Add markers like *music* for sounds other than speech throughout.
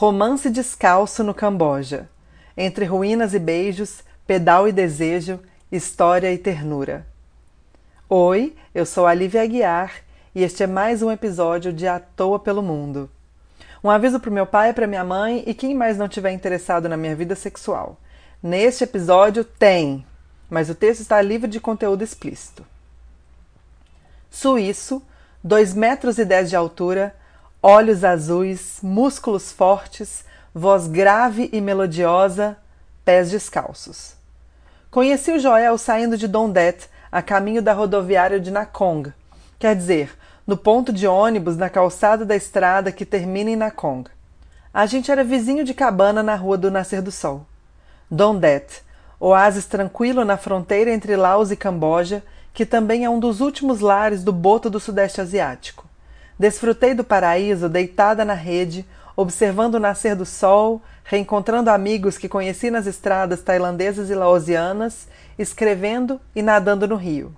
Romance descalço no Camboja. Entre ruínas e beijos, pedal e desejo, história e ternura. Oi, eu sou a Lívia Aguiar e este é mais um episódio de À Toa pelo Mundo. Um aviso para meu pai, para minha mãe e quem mais não tiver interessado na minha vida sexual. Neste episódio tem, mas o texto está livre de conteúdo explícito. Suíço, 2 metros e 10 de altura, olhos azuis, músculos fortes, voz grave e melodiosa, pés descalços. Conheci o Joel saindo de Dondet, a caminho da rodoviária de Nakong, quer dizer, no ponto de ônibus na calçada da estrada que termina em Nakong. A gente era vizinho de cabana na rua do Nascer do Sol. Dondet, oásis tranquilo na fronteira entre Laos e Camboja, que também é um dos últimos lares do boto do Sudeste Asiático. Desfrutei do paraíso deitada na rede, observando o nascer do sol, reencontrando amigos que conheci nas estradas tailandesas e laosianas, escrevendo e nadando no rio.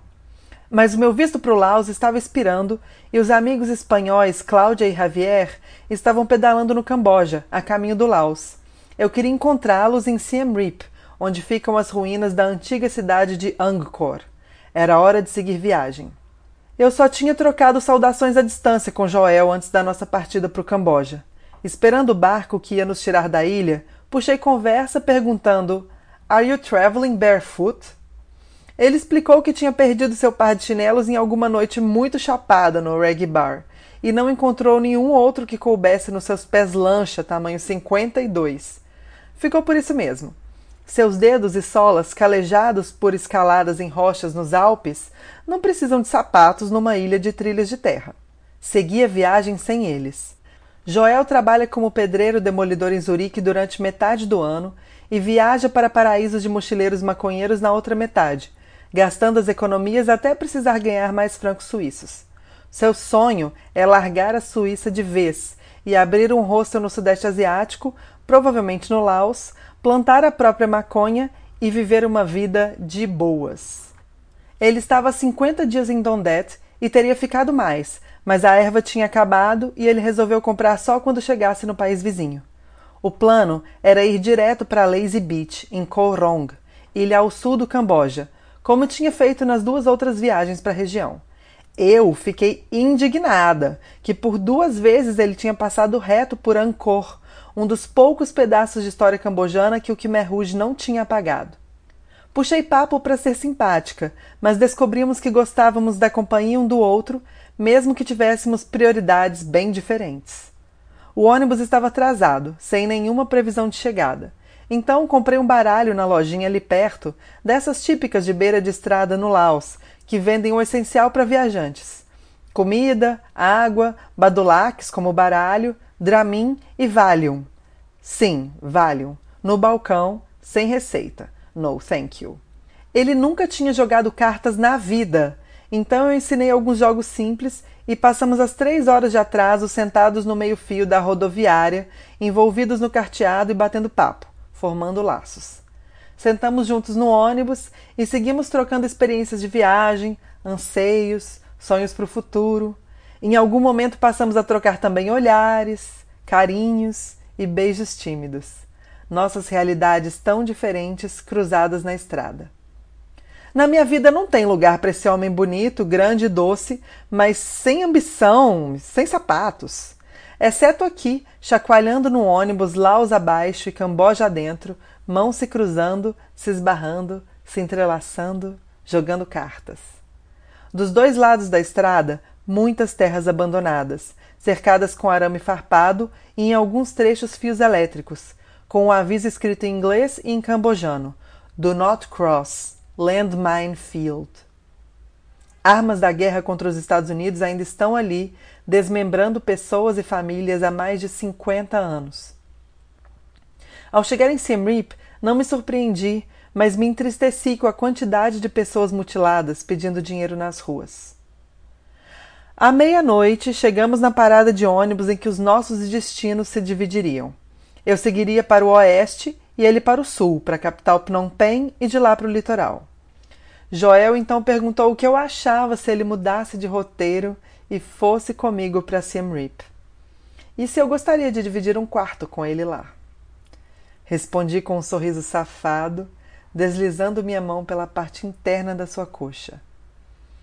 Mas o meu visto para o Laos estava expirando e os amigos espanhóis Cláudia e Javier estavam pedalando no Camboja, a caminho do Laos. Eu queria encontrá-los em Siem Reap, onde ficam as ruínas da antiga cidade de Angkor. Era hora de seguir viagem. Eu só tinha trocado saudações à distância com Joel antes da nossa partida para o Camboja. Esperando o barco que ia nos tirar da ilha, puxei conversa perguntando: Are you traveling barefoot? Ele explicou que tinha perdido seu par de chinelos em alguma noite muito chapada no reggae bar e não encontrou nenhum outro que coubesse nos seus pés lancha tamanho 52. Ficou por isso mesmo. Seus dedos e solas, calejados por escaladas em rochas nos Alpes, não precisam de sapatos numa ilha de trilhas de terra. Segui a viagem sem eles. Joel trabalha como pedreiro demolidor em Zurique durante metade do ano e viaja para paraísos de mochileiros maconheiros na outra metade, gastando as economias até precisar ganhar mais francos suíços. Seu sonho é largar a Suíça de vez e abrir um hostel no Sudeste Asiático, provavelmente no Laos, plantar a própria maconha e viver uma vida de boas. Ele estava há 50 dias em Dondet e teria ficado mais, mas a erva tinha acabado e ele resolveu comprar só quando chegasse no país vizinho. O plano era ir direto para Lazy Beach, em Koh Rong, ilha ao sul do Camboja, como tinha feito nas duas outras viagens para a região. Eu fiquei indignada que por duas vezes ele tinha passado reto por Angkor, um dos poucos pedaços de história cambojana que o Khmer Rouge não tinha apagado. Puxei papo para ser simpática, mas descobrimos que gostávamos da companhia um do outro, mesmo que tivéssemos prioridades bem diferentes. O ônibus estava atrasado, sem nenhuma previsão de chegada. Então comprei um baralho na lojinha ali perto, dessas típicas de beira de estrada no Laos, que vendem o essencial para viajantes: comida, água, badulaques como baralho, Dramin e Valium. Sim, Valium. No balcão, sem receita. No, thank you. Ele nunca tinha jogado cartas na vida, então eu ensinei alguns jogos simples e passamos as três horas de atraso sentados no meio-fio da rodoviária, envolvidos no carteado e batendo papo, formando laços. Sentamos juntos no ônibus e seguimos trocando experiências de viagem, anseios, sonhos para o futuro. Em algum momento passamos a trocar também olhares, carinhos e beijos tímidos. Nossas realidades tão diferentes cruzadas na estrada. Na minha vida não tem lugar para esse homem bonito, grande e doce, mas sem ambição, sem sapatos. Exceto aqui, chacoalhando no ônibus Laos abaixo e Camboja adentro, mãos se cruzando, se esbarrando, se entrelaçando, jogando cartas. Dos dois lados da estrada, muitas terras abandonadas, cercadas com arame farpado e em alguns trechos fios elétricos, com o um aviso escrito em inglês e em cambojano: Do not cross, landmine field. Armas da guerra contra os Estados Unidos ainda estão ali, desmembrando pessoas e famílias há mais de 50 anos. Ao chegar em Siem Reap, não me surpreendi, mas me entristeci com a quantidade de pessoas mutiladas pedindo dinheiro nas ruas. À meia-noite, chegamos na parada de ônibus em que os nossos destinos se dividiriam. Eu seguiria para o oeste e ele para o sul, para a capital Phnom Penh e de lá para o litoral. Joel então perguntou o que eu achava se ele mudasse de roteiro e fosse comigo para Siem Reap. e se eu gostaria de dividir um quarto com ele lá. Respondi com um sorriso safado, deslizando minha mão pela parte interna da sua coxa.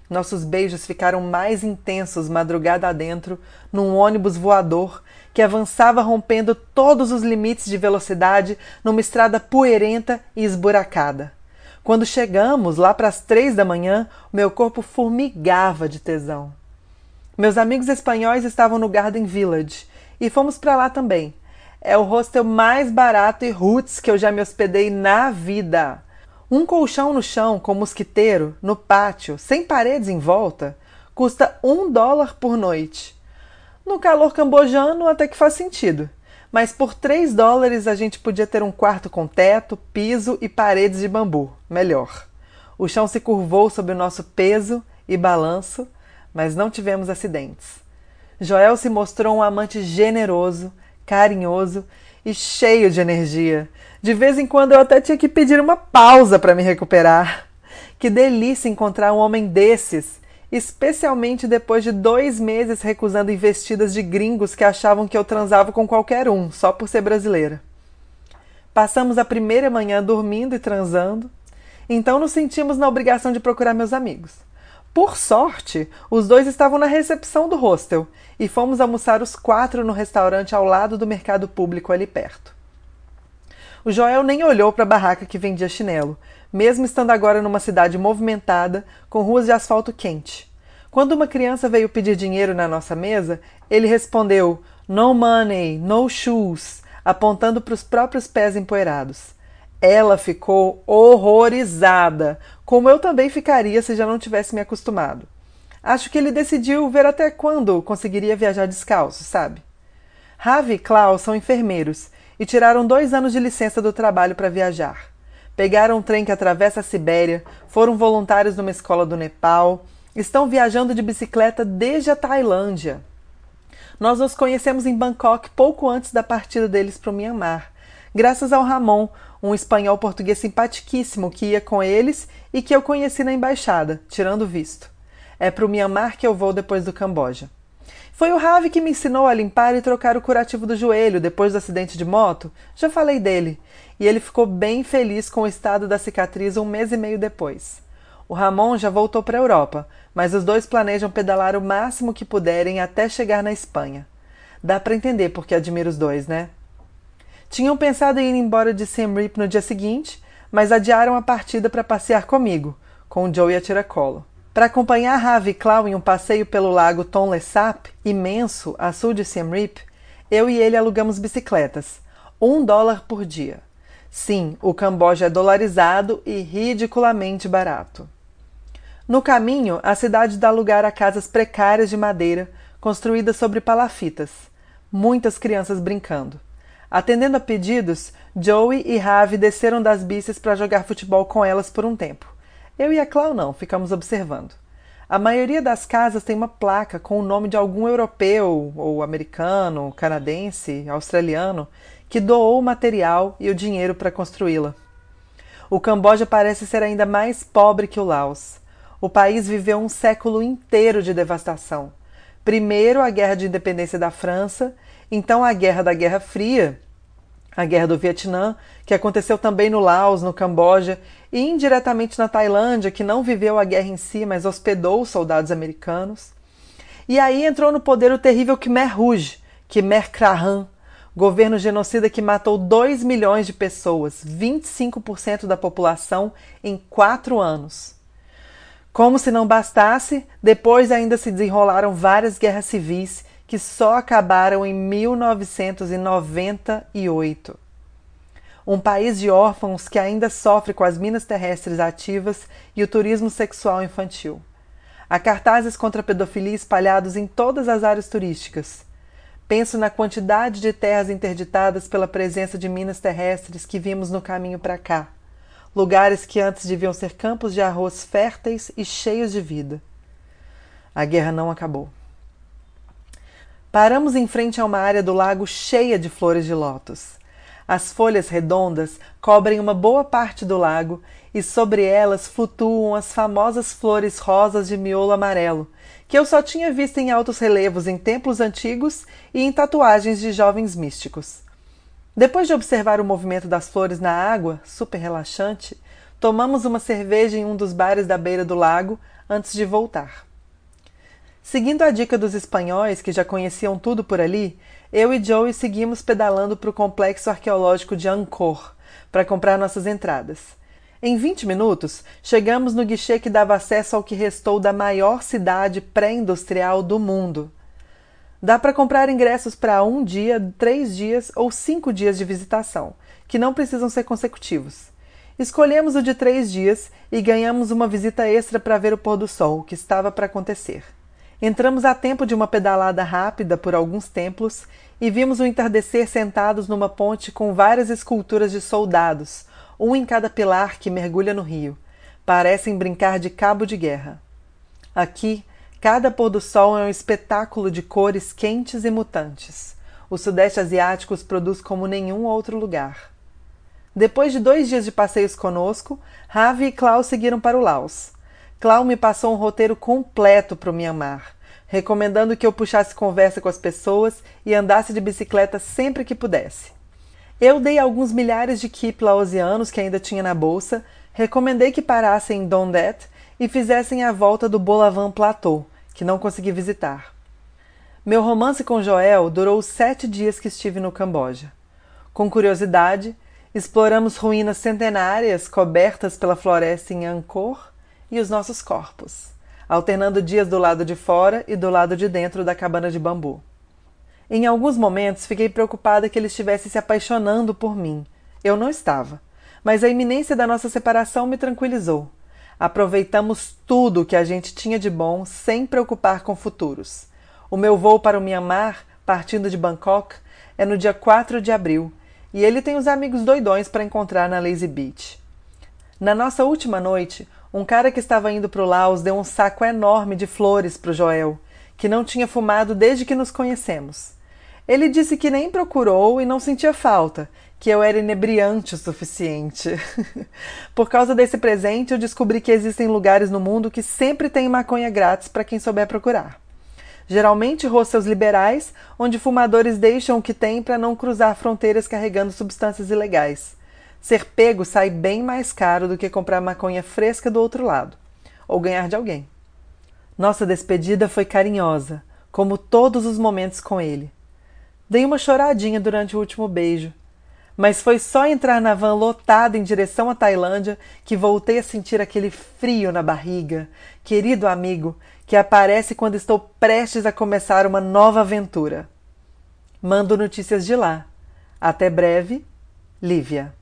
Nossos beijos ficaram mais intensos madrugada adentro, num ônibus voador que avançava rompendo todos os limites de velocidade numa estrada poeirenta e esburacada. Quando chegamos, lá para as três da manhã, meu corpo formigava de tesão. Meus amigos espanhóis estavam no Garden Village e fomos para lá também. É o hostel mais barato e roots que eu já me hospedei na vida. Um colchão no chão com mosquiteiro, no pátio, sem paredes em volta, custa um dólar por noite. No calor cambojano até que faz sentido, mas por três dólares a gente podia ter um quarto com teto, piso e paredes de bambu. Melhor. O chão se curvou sob o nosso peso e balanço, mas não tivemos acidentes. Joel se mostrou um amante generoso, carinhoso e cheio de energia. De vez em quando eu até tinha que pedir uma pausa para me recuperar. Que delícia encontrar um homem desses, especialmente depois de dois meses recusando investidas de gringos que achavam que eu transava com qualquer um, só por ser brasileira. Passamos a primeira manhã dormindo e transando, então nos sentimos na obrigação de procurar meus amigos. Por sorte, os dois estavam na recepção do hostel e fomos almoçar os quatro no restaurante ao lado do mercado público ali perto. O Joel nem olhou para a barraca que vendia chinelo, mesmo estando agora numa cidade movimentada, com ruas de asfalto quente. Quando uma criança veio pedir dinheiro na nossa mesa, ele respondeu: No money, no shoes, apontando para os próprios pés empoeirados. Ela ficou horrorizada, como eu também ficaria se já não tivesse me acostumado. Acho que ele decidiu ver até quando conseguiria viajar descalço, sabe? Ravi e Klaus são enfermeiros e tiraram dois anos de licença do trabalho para viajar. Pegaram um trem que atravessa a Sibéria, foram voluntários numa escola do Nepal, estão viajando de bicicleta desde a Tailândia. Nós nos conhecemos em Bangkok pouco antes da partida deles para o Myanmar, graças ao Ramon, um espanhol português simpaticíssimo que ia com eles e que eu conheci na embaixada, tirando visto. É para o Myanmar que eu vou depois do Camboja. Foi o Ravi que me ensinou a limpar e trocar o curativo do joelho depois do acidente de moto. Já falei dele. E ele ficou bem feliz com o estado da cicatriz um mês e meio depois. O Ramon já voltou para a Europa, mas os dois planejam pedalar o máximo que puderem até chegar na Espanha. Dá para entender porque admiro os dois, né? Tinham pensado em ir embora de Siem Reap no dia seguinte, mas adiaram a partida para passear comigo, com o Joe e a tiracolo. Para acompanhar Ravi Clau em um passeio pelo lago Tonle Sap, imenso, a sul de Siem Reap, eu e ele alugamos bicicletas, um dólar por dia. Sim, o Camboja é dolarizado e ridiculamente barato. No caminho, a cidade dá lugar a casas precárias de madeira, construídas sobre palafitas. Muitas crianças brincando. Atendendo a pedidos, Joey e Ravi desceram das bicis para jogar futebol com elas por um tempo. Eu e a Clau não, ficamos observando. A maioria das casas tem uma placa com o nome de algum europeu, ou americano, canadense, australiano, que doou o material e o dinheiro para construí-la. O Camboja parece ser ainda mais pobre que o Laos. O país viveu um século inteiro de devastação. Primeiro a Guerra de Independência da França, então a Guerra da Guerra Fria, a Guerra do Vietnã, que aconteceu também no Laos, no Camboja e indiretamente na Tailândia, que não viveu a guerra em si, mas hospedou os soldados americanos. E aí entrou no poder o terrível Khmer Rouge, Khmer Krahan, governo genocida que matou 2 milhões de pessoas, 25% da população, em quatro anos. Como se não bastasse, depois ainda se desenrolaram várias guerras civis que só acabaram em 1998. Um país de órfãos que ainda sofre com as minas terrestres ativas e o turismo sexual infantil. Há cartazes contra a pedofilia espalhados em todas as áreas turísticas. Penso na quantidade de terras interditadas pela presença de minas terrestres que vimos no caminho para cá. Lugares que antes deviam ser campos de arroz férteis e cheios de vida. A guerra não acabou. Paramos em frente a uma área do lago cheia de flores de lótus. As folhas redondas cobrem uma boa parte do lago e sobre elas flutuam as famosas flores rosas de miolo amarelo, que eu só tinha visto em altos relevos em templos antigos e em tatuagens de jovens místicos. Depois de observar o movimento das flores na água, super relaxante, tomamos uma cerveja em um dos bares da beira do lago antes de voltar. Seguindo a dica dos espanhóis, que já conheciam tudo por ali, eu e Joey seguimos pedalando para o complexo arqueológico de Angkor para comprar nossas entradas. Em 20 minutos, chegamos no guichê que dava acesso ao que restou da maior cidade pré-industrial do mundo. Dá para comprar ingressos para um dia, três dias ou cinco dias de visitação, que não precisam ser consecutivos. Escolhemos o de três dias e ganhamos uma visita extra para ver o pôr do sol, que estava para acontecer. Entramos a tempo de uma pedalada rápida por alguns templos e vimos o entardecer sentados numa ponte com várias esculturas de soldados, um em cada pilar que mergulha no rio. Parecem brincar de cabo de guerra. Aqui, cada pôr do sol é um espetáculo de cores quentes e mutantes. O Sudeste Asiático os produz como nenhum outro lugar. Depois de dois dias de passeios conosco, Ravi e Klaus seguiram para o Laos. Clau me passou um roteiro completo para o Myanmar, recomendando que eu puxasse conversa com as pessoas e andasse de bicicleta sempre que pudesse. Eu dei alguns milhares de kip laosianos que ainda tinha na bolsa, recomendei que parassem em Dondet e fizessem a volta do Bolavan Plateau, que não consegui visitar. Meu romance com Joel durou os sete dias que estive no Camboja. Com curiosidade, exploramos ruínas centenárias cobertas pela floresta em Angkor e os nossos corpos, alternando dias do lado de fora e do lado de dentro da cabana de bambu. Em alguns momentos fiquei preocupada que ele estivesse se apaixonando por mim. Eu não estava, mas a iminência da nossa separação me tranquilizou. Aproveitamos tudo o que a gente tinha de bom sem preocupar com futuros. O meu voo para o Myanmar, partindo de Bangkok, é no dia 4 de abril e ele tem os amigos doidões para encontrar na Lazy Beach. Na nossa última noite, um cara que estava indo para o Laos deu um saco enorme de flores para o Joel, que não tinha fumado desde que nos conhecemos. Ele disse que nem procurou e não sentia falta, que eu era inebriante o suficiente. *laughs* Por causa desse presente, eu descobri que existem lugares no mundo que sempre tem maconha grátis para quem souber procurar. Geralmente hostels liberais, onde fumadores deixam o que têm para não cruzar fronteiras carregando substâncias ilegais. Ser pego sai bem mais caro do que comprar maconha fresca do outro lado, ou ganhar de alguém. Nossa despedida foi carinhosa, como todos os momentos com ele. Dei uma choradinha durante o último beijo, mas foi só entrar na van lotada em direção à Tailândia que voltei a sentir aquele frio na barriga, querido amigo, que aparece quando estou prestes a começar uma nova aventura. Mando notícias de lá. Até breve, Lívia.